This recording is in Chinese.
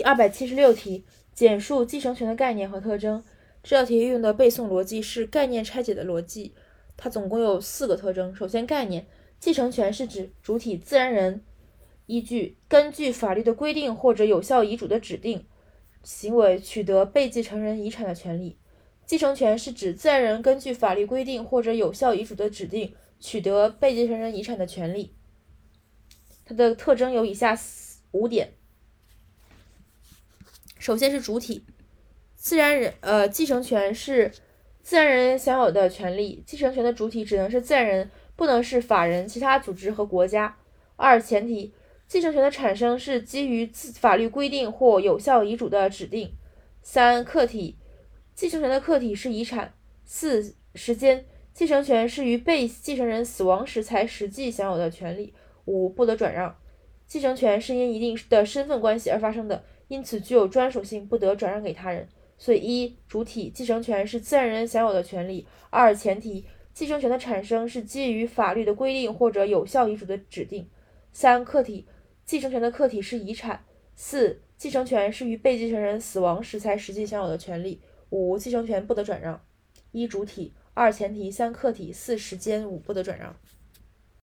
第二百七十六题，简述继承权的概念和特征。这道题运用的背诵逻辑是概念拆解的逻辑，它总共有四个特征。首先，概念，继承权是指主体自然人依据根据法律的规定或者有效遗嘱的指定行为取得被继承人遗产的权利。继承权是指自然人根据法律规定或者有效遗嘱的指定取得被继承人遗产的权利。它的特征有以下五点。首先是主体，自然人，呃，继承权是自然人享有的权利，继承权的主体只能是自然人，不能是法人、其他组织和国家。二、前提，继承权的产生是基于自法律规定或有效遗嘱的指定。三、客体，继承权的客体是遗产。四、时间，继承权是于被继承人死亡时才实际享有的权利。五、不得转让，继承权是因一定的身份关系而发生的。因此具有专属性，不得转让给他人。所以，一主体继承权是自然人享有的权利；二前提，继承权的产生是基于法律的规定或者有效遗嘱的指定；三客体，继承权的客体是遗产；四继承权是于被继承人死亡时才实际享有的权利；五继承权不得转让。一主体，二前提，三客体，四时间，五不得转让。